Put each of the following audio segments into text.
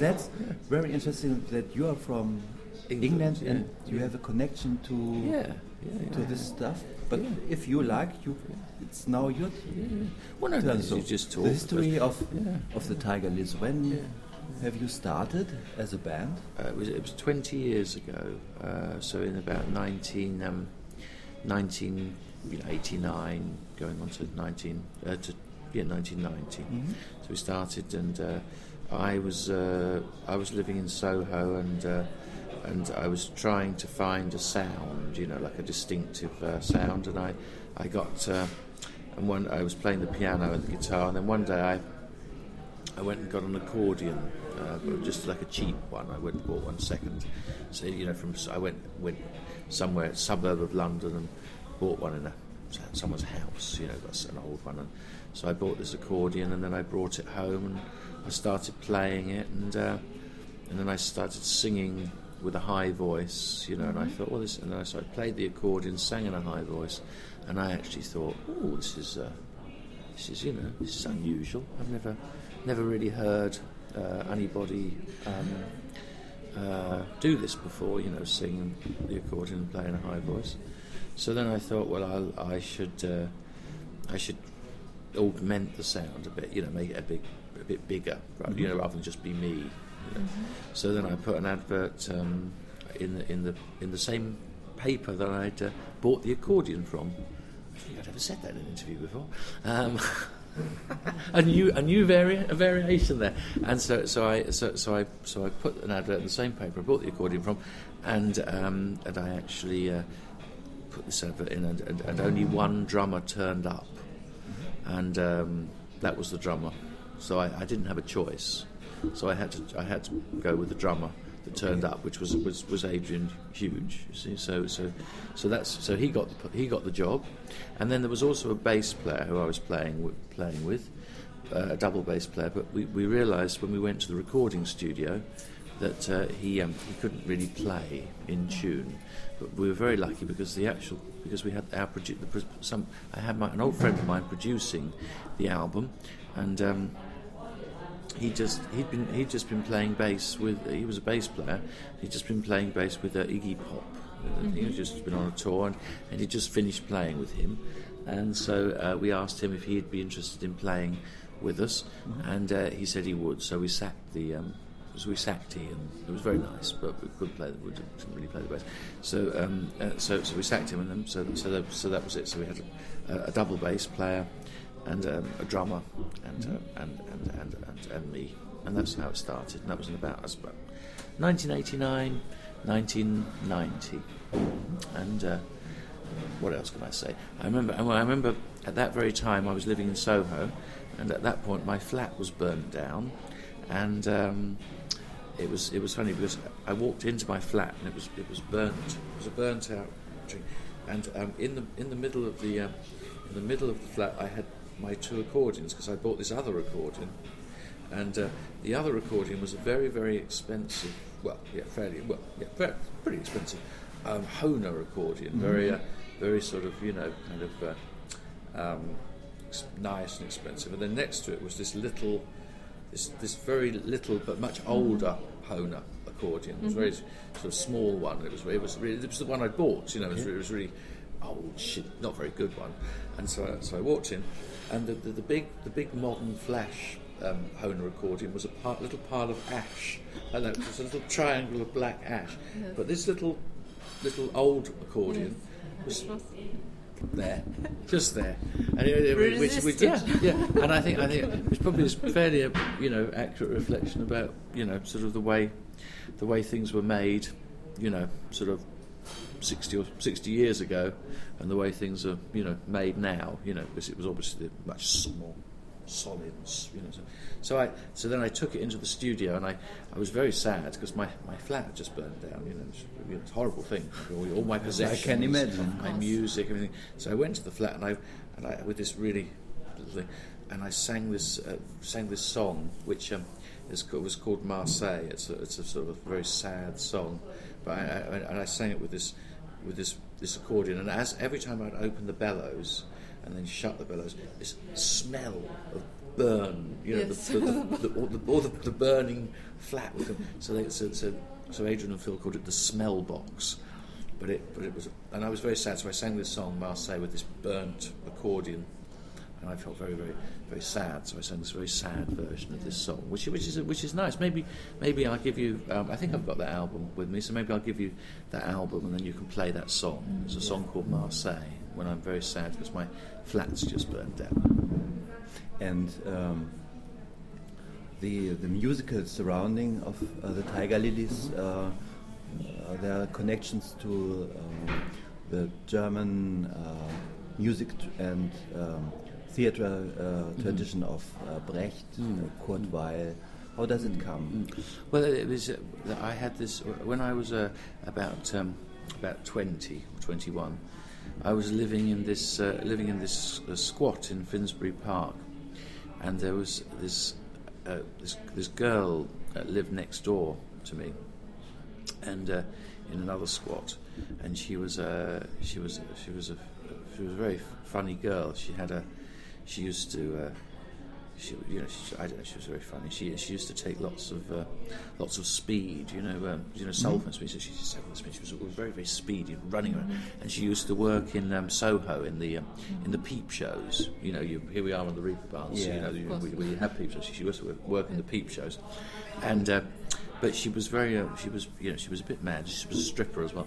That's very interesting that you are from England, England, yeah, and you have a connection to Yeah, to this stuff. But if you like, you it's now your Yeah. Well, no, no, So you just talk. the history of of the Tiger Lillies. When have you started as a band? Uh, it, was, it was 20 years ago, uh, so in about 19, um, 19 you know, 89, going on to 19, uh, to, yeah, 1990. Mm-hmm. So we started, and uh, I was uh, I was living in Soho, and uh, and I was trying to find a sound, you know, like a distinctive uh, sound, and I I got uh, and one I was playing the piano and the guitar, and then one day I I went and got an accordion, uh, just like a cheap one. I went and bought one second. So you know, from I went went somewhere suburb of London and bought one in a someone's house. You know, that's an old one. And so I bought this accordion, and then I brought it home and I started playing it, and uh, and then I started singing with a high voice. You know, and I thought, well, this. And then I so I played the accordion, sang in a high voice, and I actually thought, oh, this is. Uh, this is, you know, this is unusual. I've never, never really heard uh, anybody um, uh, do this before. You know, sing the accordion and play in a high voice. So then I thought, well, I'll, I should, uh, I should augment the sound a bit. You know, make it a big, a bit bigger. Right? You know, rather than just be me. You know? So then I put an advert um, in the in the in the same paper that I'd uh, bought the accordion from. I think I'd never said that in an interview before. Um, a new a new vari- a variation there, and so so I so, so I so I put an advert in the same paper I bought the accordion from, and um, and I actually uh, put this advert in, and, and, and only one drummer turned up, and um, that was the drummer. So I, I didn't have a choice, so I had to I had to go with the drummer that turned up, which was was, was Adrian Huge. You see, so so so that's so he got the, he got the job, and then there was also a bass player who I was playing with, playing with, uh, a double bass player. But we, we realised when we went to the recording studio that uh, he um, he couldn't really play in tune. But we were very lucky because the actual because we had our produ- the, some I had my, an old friend of mine producing the album, and. Um, he just he'd been he'd just been playing bass with he was a bass player he'd just been playing bass with uh, Iggy Pop uh, he was just been on a tour and, and he'd just finished playing with him and so uh, we asked him if he'd be interested in playing with us and uh, he said he would so we sacked the um, so we sacked Ian. It was very nice, but we couldn't play. We didn't didn't really play the bass. So, um, uh, so, so we sacked him, and then so so that, so that was it. So we had a, a double bass player, and um, a drummer, and, uh, and, and, and, and and me, and that's how it started. And that was in about, that's about 1989, 1990, and uh, what else can I say? I remember, I remember at that very time I was living in Soho, and at that point my flat was burnt down, and um, it was it was funny because I walked into my flat and it was it was burnt. It was a burnt out tree, and um, in the in the middle of the um, in the middle of the flat I had my two accordions because I bought this other accordion, and uh, the other accordion was a very very expensive. Well, yeah, fairly well, yeah, very, pretty expensive. Um, Hohner accordion, very uh, very sort of you know kind of. Uh, um, nice and expensive, and then next to it was this little, this this very little but much older Hohner accordion. It was a very sort of small one. It was it was really, it was the one I bought. You know, it was, it was really old shit, not very good one. And so I, so I walked in, and the, the, the big the big modern flash. Um, Hohner accordion was a part, little pile of ash, and it was a little triangle of black ash. But this little little old accordion was there, just there, and it, it, which, which, yeah, yeah, and I think I think it's probably a fairly a, you know accurate reflection about you know sort of the way the way things were made, you know, sort of sixty or sixty years ago, and the way things are you know made now, you know, because it was obviously much more solid, you know. So, so I so then I took it into the studio, and I, I was very sad because my, my flat had just burned down. You know, it's, you know, it's a horrible thing. All, all my possessions, I can imagine. my music, everything. So I went to the flat, and I and I with this really and I sang this uh, sang this song, which um, is, was called Marseille. It's a, it's a sort of a very sad song, but I, I, and I sang it with this with this this accordion, and as every time I'd open the bellows and then shut the bellows, this smell of burn, you know, Yes. the, the, the, or the, or the, the burning flat. Would come. So, they, so, so, so Adrian and Phil called it the smell box. But it, but it was, and I was very sad. So I sang this song Marseille with this burnt accordion, and I felt very, very, very sad. So I sang this very sad version of this song, which, which is which is nice. Maybe, maybe I'll give you. Um, I think I've got that album with me, so maybe I'll give you that album, and then you can play that song. It's a song called Marseille when I'm very sad because my flat's just burned down. And um, the the musical surrounding of uh, the Tiger Lillies, uh, uh, there are connections to um, the German uh, music and um, theater uh, tradition of uh, Brecht, uh, Kurt Weill. How does it come? Well, it was. Uh, I had this when I was uh, about um, about twenty or twenty-one. I was living in this uh, living in this uh, squat in Finsbury Park, and there was this uh, this, this girl that lived next door to me, and uh, in another squat, and she was uh, she was she was a she was a very funny girl. She had a she used to. Uh, she, you know, she, I don't know. She was very funny. She she used to take lots of uh, lots of speed. You know, um, you know, sulfur speed. So she used to take speed. She was very very speedy, running around. And she used to work in um, Soho in the um, in the peep shows. You know, you, here we are on the Reeperbahn. Yeah, you know, you, we, we have peep shows. She used to work in the peep shows, and uh, but she was very uh, she was you know she was a bit mad. She was a stripper as well,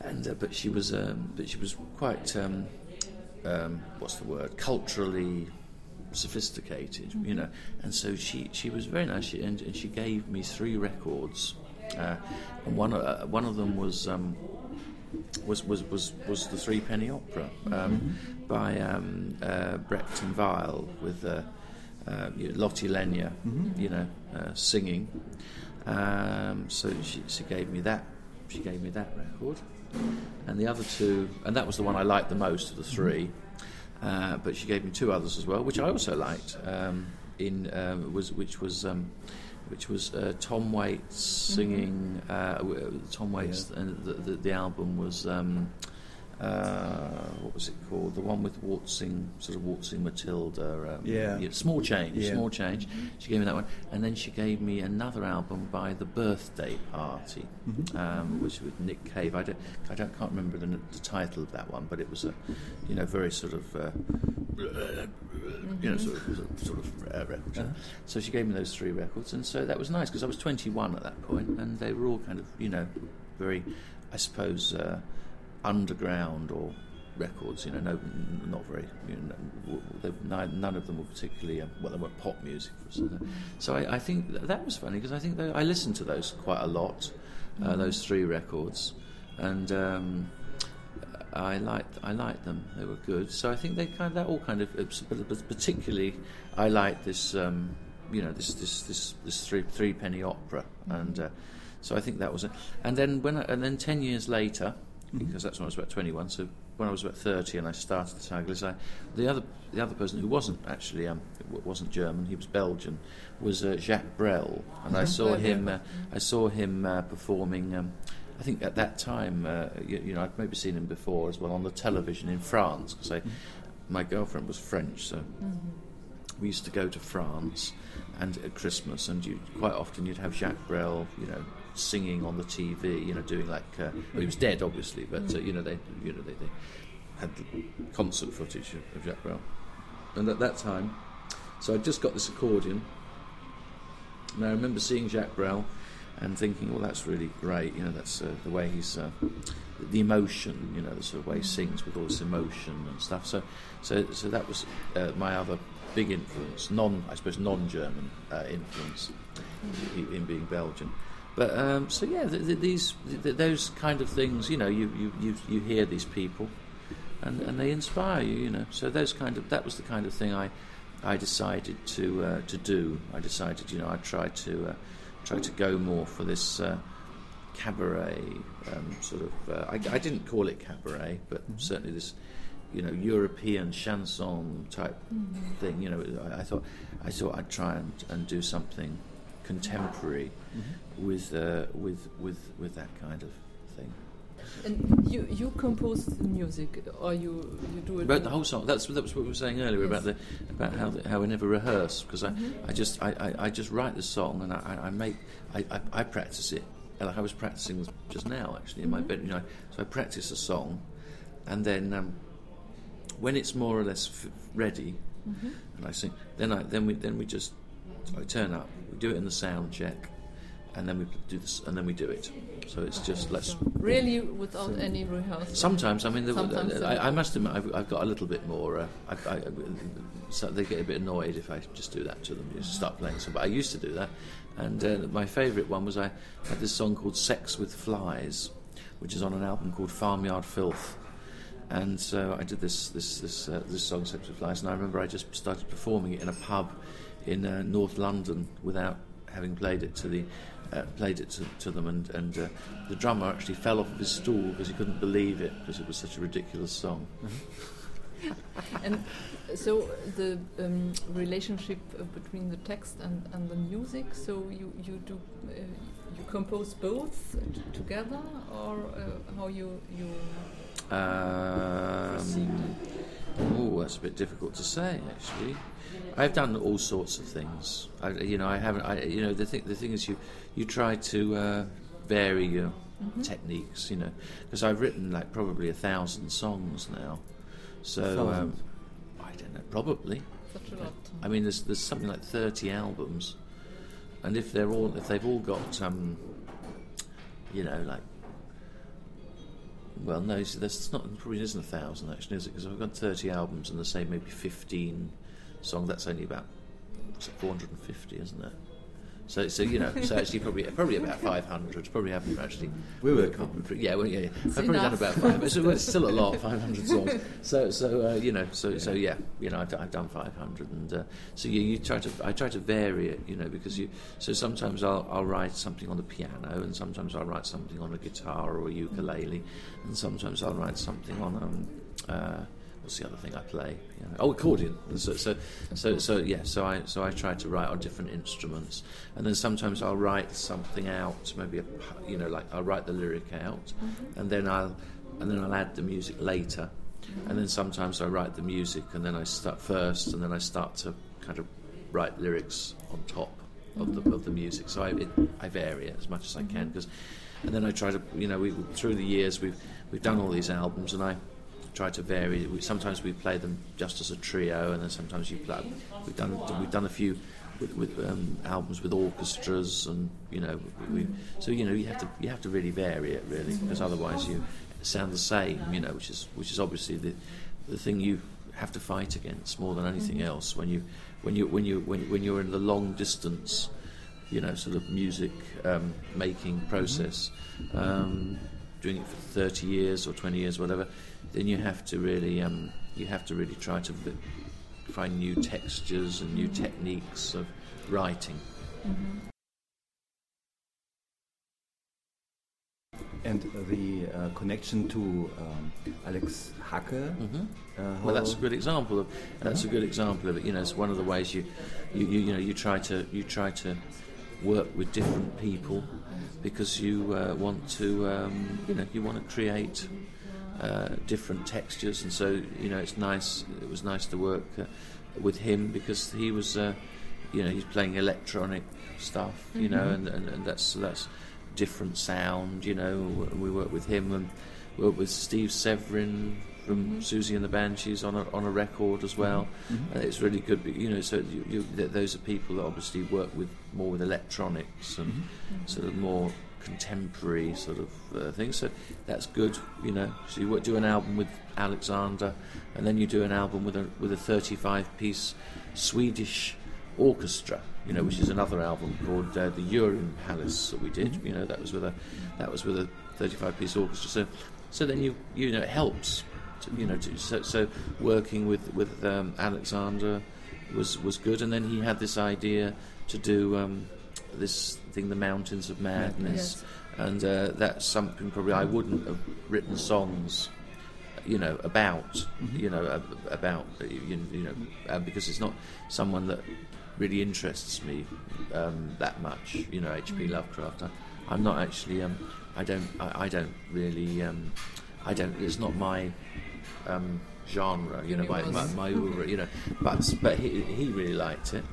and uh, but she was um, but she was quite um, what's the word culturally sophisticated, you know. And so she, she was very nice, she, and, and she gave me three records, uh, and one uh, one of them was. Um, was, was, was, was the Three Penny Opera um, by um, uh, Brecht and Weill with uh, uh, you know, Lotte Lenya, you know, uh, singing. Um, so she, she gave me that. She gave me that record, and the other two, and that was the one I liked the most of the 3 Uh, but she gave me two others as well, which I also liked. Um, in um, was which was um, which was uh, Tom Waits singing. Uh, Tom Waits, and the, the, the album was. Um, uh, what was it called? The one with waltzing, sort of waltzing Matilda. Um, Yeah. Small change. Yeah. Small change. She gave me that one, and then she gave me another album by the Birthday Party, um, which was with Nick Cave. I don't, I don't, can't remember the, the title of that one, but it was a, you know, very sort of, uh, you know, sort of, sort of, sort of uh, record. So she gave me those three records, and so that was nice because I was 21 at that point, and they were all kind of, you know, very, I suppose, uh, underground or records. You know, no, not very. You know, they, none, of them were particularly um, well. They weren't pop music. So I, I think th- that was funny because I think that I listened to those quite a lot. Uh, those three records, and. Um, I liked I liked them. They were good. So I think they kind of that all kind of, but but particularly I liked this um, you know this this this this three three penny opera, and uh, so I think that was it. And then when I, and then ten years later, because that's when I was about twenty one. So when I was about thirty and I started the Tigers, I the other the other person who wasn't actually um, wasn't German, he was Belgian, was uh, Jacques Brel, and I saw him uh, I saw him uh, performing. Um, I think at that time, uh, you, you know, I'd maybe seen him before as well on the television in France because I, my girlfriend was French, so we used to go to France and at Christmas, and you quite often you'd have Jacques Brel, you know, singing on the TV, you know, doing like uh, well, he was dead obviously, but uh, you know they, you know they, they had the concert footage of, Jacques Brel, and at that time, so I just got this accordion, and I remember seeing Jacques Brel and thinking, well, that's really great. You know, that's uh, the way he's uh, the emotion. You know, the sort of way he sings with all this emotion and stuff. So, so, so that was uh, my other big influence. Non, I suppose, non-German uh, influence, in, him being Belgian. But um, so yeah, th- th- these th- those kind of things. You know, you you, you, you hear these people, and, and they inspire you. You know, so those kind of that was the kind of thing I I decided to uh, to do. I decided, you know, I tried to uh, try to go more for this uh, cabaret um, sort of. Uh, I, I didn't call it cabaret, but certainly this, you know, European chanson type thing. You know, I, I thought I thought I'd try and, and do something contemporary with uh, with with with that kind of thing. And you you compose the music, or you you do it? About the whole song. That's that was what we were saying earlier Yes. about the about how the, how I never rehearse because I, Mhm. I just I, I, I just write the song and I, I- I make I, I, I practice it like I was practicing just now actually in my Mhm. bedroom. You know, so I practice a song, and then um, when it's more or less f- ready, Mhm. and I sing, then I then we then we just I turn up, we do it in the sound check, and then we do this and then we do it. So it's just let's So really without So- any rehearsal. Sometimes, I mean, the, Sometimes, I. I must admit, I've, I've got a little bit more. Uh, I, I, so they get a bit annoyed if I just do that to them, just start playing some. But I used to do that, and uh, my favourite one was I had this song called "Sex with Flies," which is on an album called Farmyard Filth. And so I did this this this uh, this song "Sex with Flies," and I remember I just started performing it in a pub in uh, North London without having played it to the uh, played it to, to them, and and uh, the drummer actually fell off of his stool because he couldn't believe it because it was such a ridiculous song. And so the um, relationship uh, between the text and, and the music. So you you do uh, you compose both together, or uh, how you you? Um, oh, that's a bit difficult to say actually. I've done all sorts of things. I, you know, I haven't. I, you know, the thing the thing is, you you try to uh, vary your Mhm. techniques. You know, because I've written like probably a thousand songs now. So um, I don't know, probably. Such a lot. I mean, there's there's something like thirty albums, and if they're all if they've all got um, you know, like, well, no, it's- there's not probably isn't a thousand actually, is it? Because I've got thirty albums and the same maybe fifteen songs. That's only about what's it, four hundred and fifty, isn't it? So, so you know, so actually probably probably about five hundred. Probably haven't actually. We will worked come. Yeah, well, yeah, yeah. I've It's probably done enough. about five. It's, it's still a lot, five hundred songs. So, so uh, you know, so so yeah, you know, I've, done- I've done five hundred, and uh, so you, you try to I try to vary it, you know, because you. So sometimes I'll I'll write something on the piano, and sometimes I'll write something on a guitar or a ukulele, and sometimes I'll write something on um. Uh, What's the other thing I play? Oh, accordion. So, so, so, so, yeah. So I, so I try to write on different instruments, and then sometimes I'll write something out. Maybe a, you know, like I'll write the lyric out, mm-hmm. and then I'll, and then I'll add the music later, and then sometimes I write the music, and then I start first, and then I start to kind of write lyrics on top of the of the music. So I, it, I vary it as much as I can mm-hmm. because, and then I try to, you know, we through the years we've we've done all these albums, and I try to vary. We, sometimes we play them just as a trio, and then sometimes you play. We've done we've done a few with, with um, albums with orchestras, and you know, we, so you know you have to you have to really vary it really because otherwise you sound the same. You know, which is which is obviously the the thing you have to fight against more than anything else when you when you when you when, when you're in the long distance you know, sort of music um, making process, um, doing it for 30 years or 20 years, whatever, then you have to really, um, you have to really try to find new textures and new techniques of writing. And the uh, connection to um, Alex Hacke. hmm Uh, Well, that's a good example of that's a good example of it. You know, it's one of the ways you, you, you, you know, you try to you try to work with different people because you uh, want to, um, you know, you want to create uh, different textures, and so you know, it's nice. It was nice to work uh, with him because he was, uh, you know, he's playing electronic stuff, you know, and, and, and that's that's different sound. You know, we work with him and work with Steve Severin from Siouxsie and the Banshees on a, on a record as well. Mhm. And it's really good, you know. So you, you, those are people that obviously work with more with electronics and Mhm. sort of more contemporary sort of uh, things. So that's good, you know. So you do an album with Alexander, and then you do an album with a with a 35 piece Swedish orchestra, you know, which is another album called uh, the Urine Palace that we did. Mhm. You know, that was with a that was with a 35 piece orchestra. So so then you you know it helps. To, you know, to, so, so working with with um, Alexander was was good, and then he had this idea to do um, this thing, the Mountains of Madness, Yes. and uh, that's something probably I wouldn't have written songs, you know, about, Mhm. you know, about, you, you know, uh, because it's not someone that really interests me um, that much. You know, H.P. Mm. Lovecraft. I, I'm not actually. Um, I don't. I, I don't really. Um, I don't. It's not my um, genre. You know, my, my, my oeuvre, You know, but but he, he really liked it,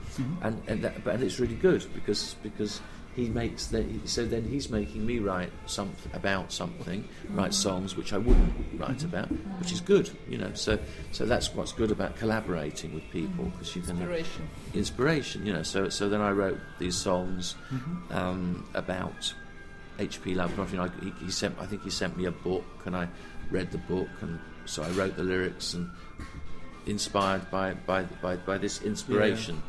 and and that, but and it's really good because because he makes that. So then he's making me write something about something, write songs which I wouldn't write mm-hmm. about, which is good. You know, so so that's what's good about collaborating with people mm-hmm. because you can Inspiration. inspiration, you know. So, so then I wrote these songs mm-hmm. um, about H.P. Lovecraft. You know, I- he, he sent, I think he sent me a book, and I read the book, and so I wrote the lyrics, and inspired by by by, by this inspiration.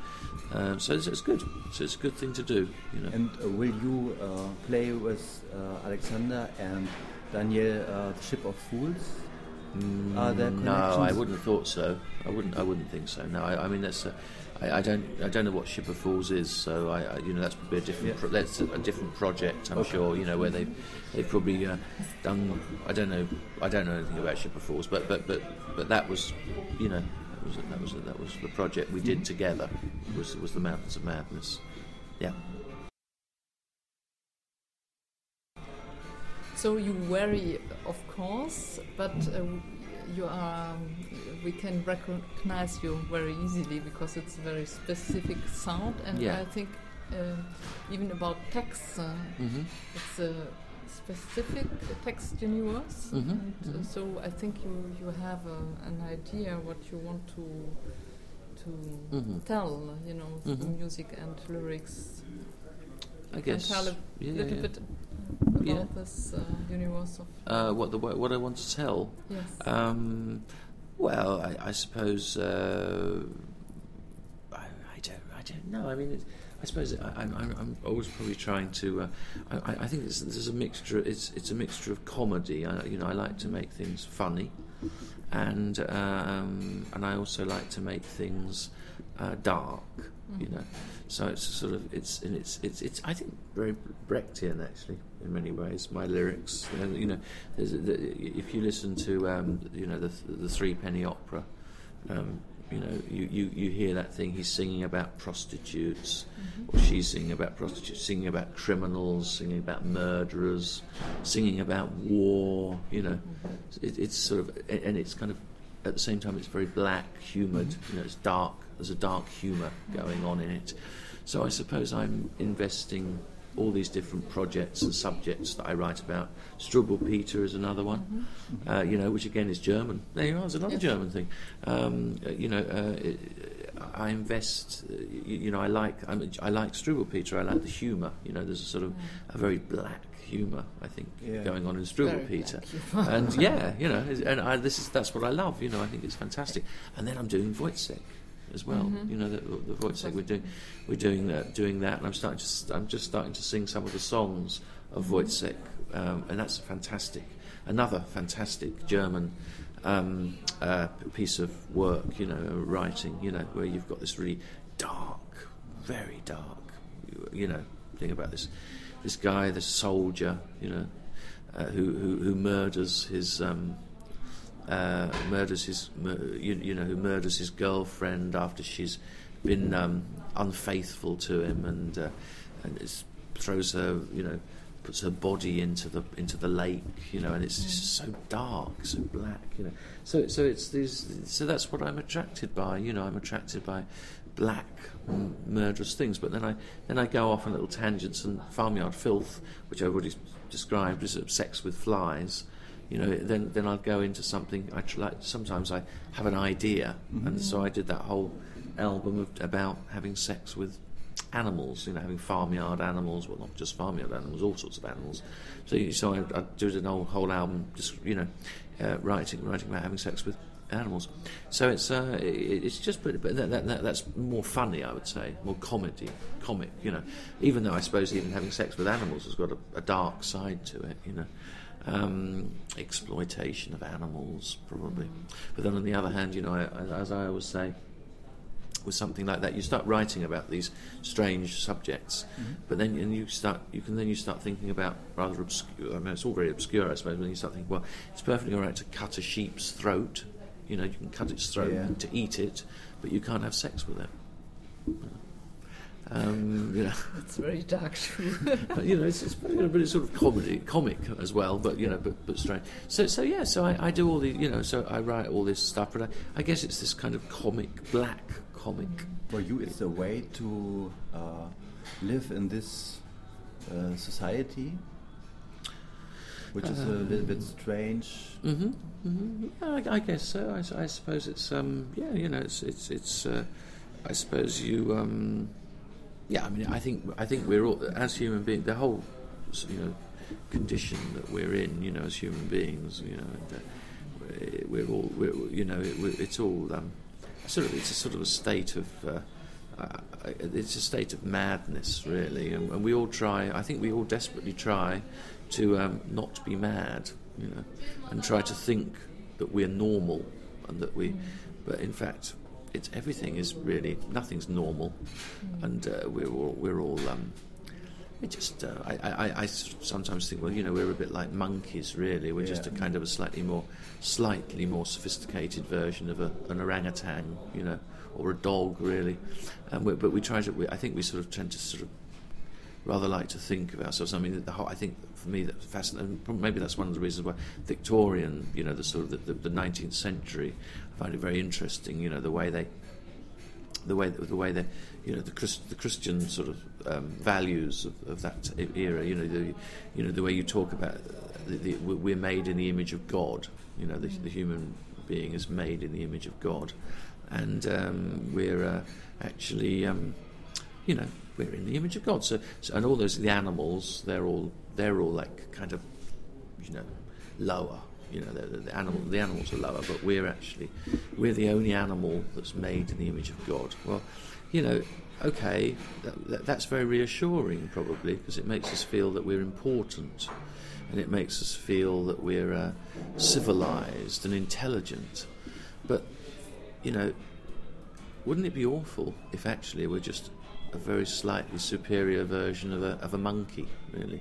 Um, so it's, it's good. So it's a good thing to do, you know. And uh, will you uh, play with uh, Alexander and Daniel uh, the Ship of Fools? Are there Mm, no, I wouldn't have thought so. I wouldn't. I wouldn't think so. No, I, I mean that's. A, I, I don't. I don't know what Ship of Fools is. So I, I you know, that's probably a different. Yeah. Pro- that's a, a different project. I'm Okay. sure. You know where they, they've probably uh, done. I don't know. I don't know anything about Ship of Fools, but but but but that was, you know, that was that was that was the project we did together. Was was the Mountains of Madness. Yeah. So you worry, of course, but uh, you are. um, We can recognize you very easily because it's a very specific sound, and Yeah. I think uh, even about text, uh, hmm it's a specific text universe. Mhm, And, uh, mhm. so I think you you have an idea what you want to to Mhm. tell. You know, Mhm. music and lyrics. I guess. tell a yeah, little yeah. bit about Yeah. this uh, universe of. Uh, what the what I want to tell. yes. Um, well, I, I suppose uh, I, I don't. I don't know. I mean, it, I suppose I, I'm, I'm, I'm always probably trying to. Uh, I, I think it's, there's a mixture. It's it's a mixture of comedy. I, you know, I like to make things funny, and um, and I also like to make things uh, dark. You know, so it's sort of it's and it's it's it's I think very Brechtian actually in many ways. My lyrics, you know, you know there's, the, if you listen to um, you know the the Three Penny Opera, um, you know you, you, you hear that thing he's singing about prostitutes, mm-hmm. or she's singing about prostitutes, singing about criminals, singing about murderers, singing about war. You know, mm-hmm. it, it's sort of and it's kind of at the same time it's very black, humoured. Mm-hmm. You know, it's dark. There's a dark humour going on in it. So I suppose I'm investing all these different projects and subjects that I write about. Struwwelpeter is another one, uh, you know, which again is German. There you are, it's another Yes. German thing. Um, uh, you know, uh, it, I invest. Uh, you, you know, I like I'm, I like Struwwelpeter. I like the humour. You know, there's a sort of a very black humour I think Yeah. going on in Struwwel Very Peter. and yeah, you know, and I, this is that's what I love. You know, I think it's fantastic. And then I'm doing Woyzeck as well. Mhm. You know, the, the Woyzeck we're doing, we're doing that, doing that, and I'm starting to, I'm just starting to sing some of the songs of Woyzeck, um, and that's a fantastic, another fantastic German um, uh, piece of work. You know, writing. You know, where you've got this really dark, very dark, you know, thing about this, this guy, this soldier. You know, uh, who, who who murders his. Um, uh, murders his, you, you know, who murders his girlfriend after she's been um, unfaithful to him, and uh, and throws her, you know, puts her body into the into the lake, you know, and it's so dark, so black, you know. So so it's these, so that's what I'm attracted by, you know. I'm attracted by black m- murderous things, but then I then I go off on little tangents and farmyard filth, which I've already described as sex with flies you know, then then I'll go into something. I tr- like sometimes I have an idea, and so I did that whole album of, about having sex with animals. You know, having farmyard animals. Well, not just farmyard animals, all sorts of animals. So so I, I did an whole whole album, just you know, uh, writing writing about having sex with animals. So it's uh, it's just but, but that, that, that, that's more funny, I would say, more comedy, comic. You know, even though I suppose even having sex with animals has got a, a dark side to it. You know um, exploitation of animals, probably. But then on the other hand, you know, I, as I always say, with something like that, you start writing about these strange subjects, but then and you start, you can then you start thinking about rather obscure. I mean, it's all very obscure, I suppose. When you start thinking, well, it's perfectly all right to cut a sheep's throat. You know, you can cut its throat Yeah. to eat it, but you can't have sex with it. Um, you know, it's very dark true. but, you know, it's, it's you know, but it's sort of comedy, comic as well. But you know, but but strange. So so yeah, so I, I do all the you know, so I write all this stuff, but I, I guess it's this kind of comic, black comic. For you, it's a way to uh, live in this uh, society, which is a little bit strange. hmm hmm Yeah, I, I guess so. I suppose it's um, yeah, you know, it's it's it's. Uh, I suppose you. Um, yeah, I mean, I think I think we're all as human beings. The whole you know condition that we're in, you know, as human beings, you know, and, uh, we're all we're, you know, it, we're- it's all um, sort of it's a sort of a state of. Uh, uh, it's a state of madness, really, and, and we all try. I think we all desperately try to um, not be mad, you know, and try to think that we're normal and that we, but in fact, it's everything is really nothing's normal, and uh, we're all we're all. Um, it just, uh, I sometimes think, well, you know, we're a bit like monkeys, really. We're just a kind of a slightly more, slightly more sophisticated version of a, an orangutan, you know, or a dog, really. And we, but we try to, we, I think we sort of tend to sort of rather like to think of ourselves. I mean, the whole, I think for me that's fascinating. Maybe that's one of the reasons why Victorian, you know, the sort of the, the, the 19th century, Find it very interesting. You know, the way they, the way the way they, you know, the Christ, the Christian sort of um, values of, of that era. You know, the you know the way you talk about the, the, we're made in the image of God. You know, the, the human being is made in the image of God, and um, we're uh, actually. Um, you know, we're in the image of God. So, so and all those the animals, they're all they're all like kind of, you know, lower. You know, the, the, animal the animals are lower, but we're actually we're the only animal that's made in the image of God. Well, you know, okay, that, that, that's very reassuring probably because it makes us feel that we're important, and it makes us feel that we're uh, civilized and intelligent. But you know, wouldn't it be awful if actually we're just a very slightly superior version of a, of a monkey, really?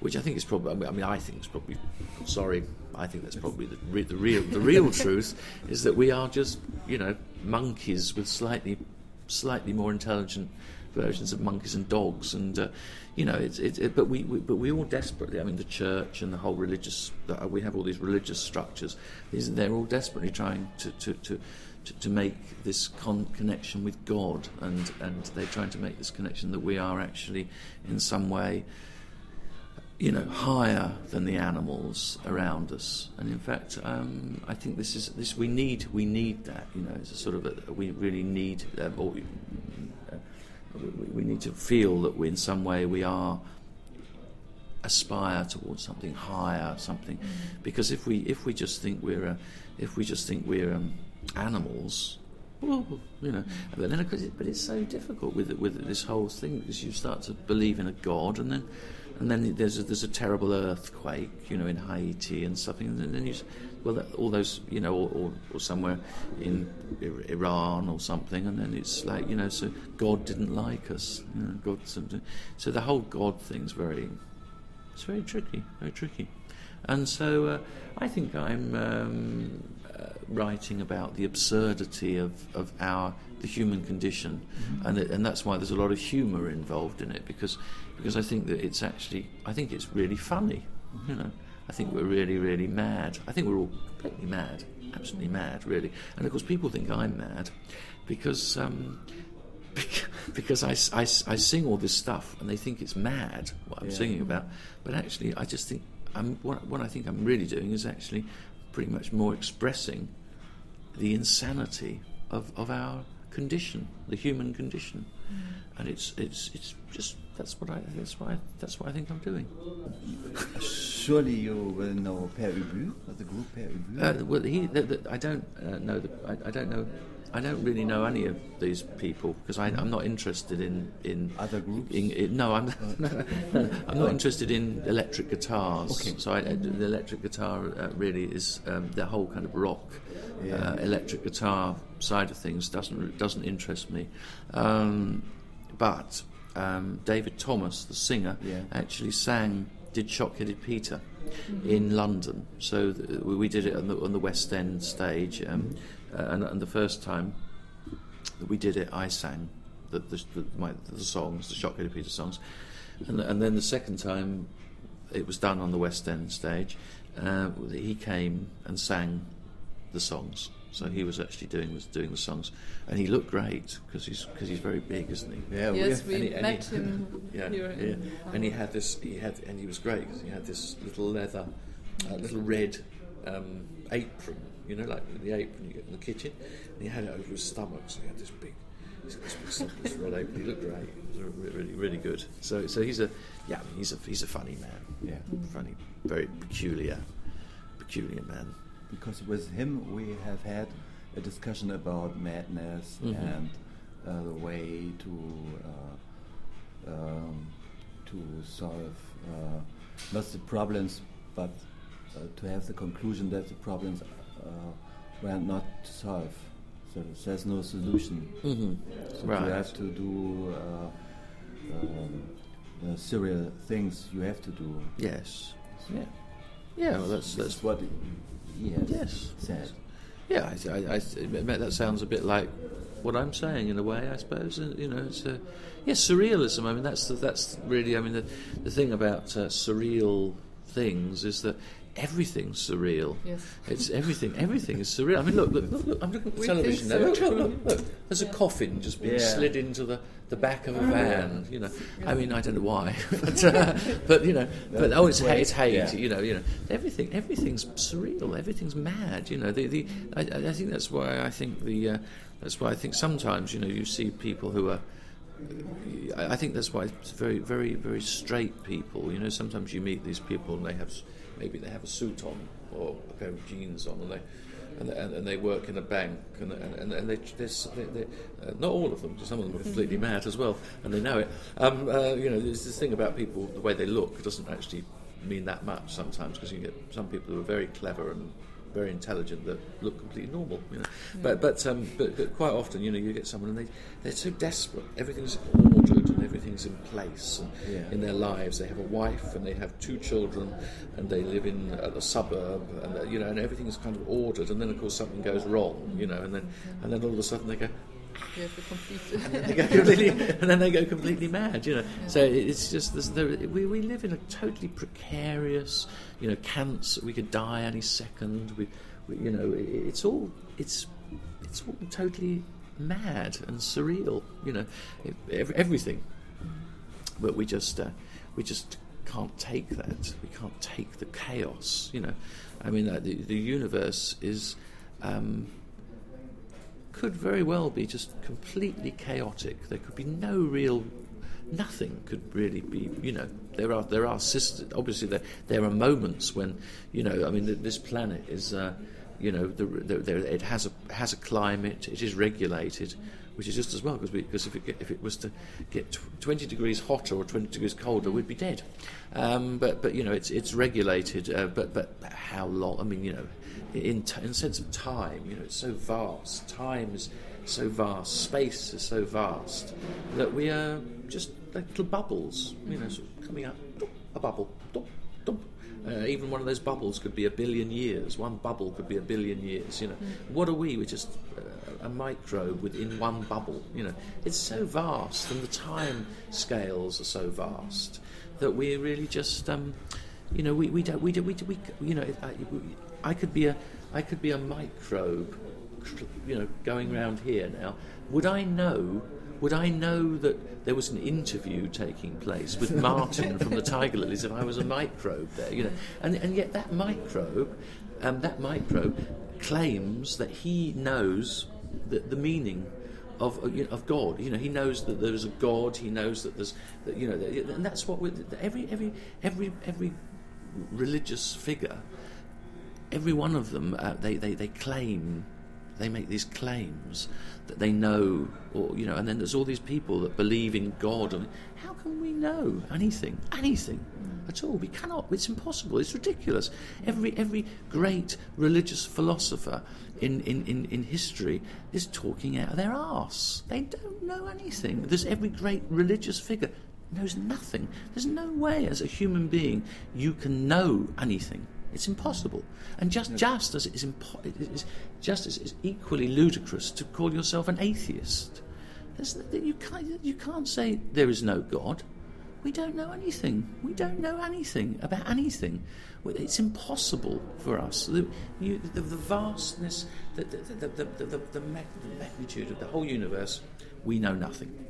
Which I think is probably. I mean, I mean, I think it's probably. Sorry, I think that's probably the, re- the real the real truth is that we are just you know monkeys with slightly slightly more intelligent versions of monkeys and dogs, and uh, you know, it's it, it, but we, we but we all desperately. I mean, the church and the whole religious. Uh, we have all these religious structures. These they're all desperately trying to to. to to, to make this con- connection with God, and, and they're trying to make this connection that we are actually, in some way, you know, higher than the animals around us. And in fact, um, I think this is this we need we need that. You know, it's a sort of a, we really need, um, or we, uh, we, we need to feel that we in some way we are aspire towards something higher, something. Because if we if we just think we're a, if we just think we're um, animals, well, you know. But then, it, but it's so difficult with with this whole thing because you start to believe in a god, and then and then there's a, there's a terrible earthquake, you know, in Haiti and something, and then you. Well, all those, you know, or, or, or somewhere in Iran or something, and then it's like, you know, so God didn't like us. You know, God, something. So the whole God thing's very, it's very tricky, very tricky. And so uh, I think I'm um, writing about the absurdity of, of our the human condition, and it, and that's why there's a lot of humour involved in it because because I think that it's actually I think it's really funny, you know. I think we're really really mad. I think we're all completely mad, absolutely mad, really. And of course, people think I'm mad because. Um, because i i sing all this stuff and they think it's mad what I'm Yeah. singing about, but actually I just think I'm what, what I think I'm really doing is actually pretty much more expressing the insanity of, of our condition, the human condition, and it's it's it's just that's what I that's why that's what I think I'm doing. Surely you will know Pere Ubu, the group Pere Ubu. Uh, well, he, the, the, I don't uh, know. The, I, I don't know. I don't really know any of these people because I'm not interested in in Other groups? In, in, no, I'm I'm not interested in electric guitars. Okay. So I, the electric guitar uh, really is um, the whole kind of rock Yeah. uh, electric guitar side of things doesn't doesn't interest me. Um, but um, David Thomas, the singer, Yeah. actually sang did Shock-Headed Peter in London. So th- we did it on the, on the West End stage, um, uh, and, and the first time that we did it, I sang the the, the, my, the songs, the Shock-Headed Peter songs, and and then the second time, it was done on the West End stage. Uh, he came and sang the songs. So he was actually doing the, doing the songs, and he looked great because he's because he's very big, isn't he? Yeah, yes, we and he- and met he- him Yeah, here. yeah. in And he had this. He had, and he was great because he had this little leather, uh, little red um, apron. You know, like the apron you get in the kitchen. And he had it over his stomach, so he had this big. This big stomach, this red apron. He looked great. He was re- really, really good. So, so he's a, yeah, I mean, he's a, he's a funny man. Yeah. funny, very peculiar, peculiar man. because with him we have had a discussion about madness Mhm. and uh, the way to uh, um, to solve uh, not the problems, but uh, to have the conclusion that the problems were not to solve. So there's no solution. Mm-hmm. So Right. you have to do uh, um, uh, serial things. You have to do. Yes. Yeah. Yeah. Well, that's that's is what he has Yes. said. Yeah, I, I, I admit that sounds a bit like what I'm saying in a way. I suppose Uh, you know, it's a yeah, surrealism. I mean, that's the, that's really. I mean, the the thing about uh, surreal things is that everything's surreal. Yes. It's everything. Everything is surreal. I mean, look, look, look. look I'm looking at the We television think now. Look, look, look, look. There's a coffin just being Yeah. slid into the, the back of a van. You know, I mean, I don't know why, but uh, but you know, but oh, it's Great. it's hate. Yeah. You know, you know, everything everything's surreal. Everything's mad. You know, the the. I, I think that's why I think the. Uh, that's why I think sometimes you know you see people who are. I I think that's why it's very, very, very straight people. You know, sometimes you meet these people and they have s- maybe they have a suit on or a pair of jeans on, and they and, and, and they work in a bank, and and, and they, they, they, uh, not all of them. Some of them are completely mad as well, and they know it. Um, uh, you know, there's this thing about people the way they look doesn't actually mean that much sometimes because you get some people who are very clever and very intelligent that look completely normal, you know. But but, um, but but quite often, you know, you get someone and they they're so desperate. Everything's and everything's in place and Yeah. in their lives. They have a wife and they have two children and they live in a, a suburb and uh, you know and everything's kind of ordered. And then of course something goes wrong, you know, and then and then all of a sudden they go. We have to complete. They go completely, and then they go completely mad, you know. So it's just this, there, we we live in a totally precarious, you know, cancer. We could die any second. We, we you know, it, it's all it's it's all totally mad and surreal, you know, everything. But we just uh, we just can't take that. We can't take the chaos, you know. I mean, uh, the the universe is. Um, could very well be just completely chaotic. There could be no real, nothing could really be. You know, there are there are systems. Obviously, there there are moments when, you know, I mean, th- this planet is, uh, you know, the, the, it has a has a climate. It is regulated. Which is just as well because because if it if it was to get tw- twenty degrees hotter or twenty degrees colder, we'd be dead. Um, but but you know it's it's regulated. Uh, but but how long? I mean you know in, t- in sense of time, you know, it's so vast. Time is so vast. Space is so vast that we are just like little bubbles, you know, sort of coming up, a bubble. Uh, even one of those bubbles could be a billion years. One bubble could be a billion years. You know, what are we? We're just uh, a microbe within one bubble. You know, it's so vast, and the time scales are so vast that we're really just. Um, you know, we, we don't we do we, do, we you know I, I could be a I could be a microbe, you know, going around here now. Would I know? Would I know that there was an interview taking place with Martyn from the Tiger Lillies if I was a microbe there? You know, and and yet that microbe, um, that microbe, claims that he knows the, the meaning of uh, you know, of God. You know, he knows that there is a God. He knows that there's that, you know, that, and that's what every every every every religious figure. Every one of them, uh, they, they they claim, they make these claims that they know, or you know, and then there's all these people that believe in God. And how can we know anything, anything at all? We cannot. It's impossible. It's ridiculous. Every every great religious philosopher in, in, in, in history is talking out of their arse. They don't know anything. There's every great religious figure knows nothing. There's no way as a human being you can know anything. It's impossible. And just, just as it is, impo- it is just as it's equally ludicrous to call yourself an atheist. There's, you, can't, you can't say there is no God. We don't know anything. We don't know anything about anything. It's impossible for us. The, you, the, the vastness, the, the magnitude of the whole universe, we know nothing.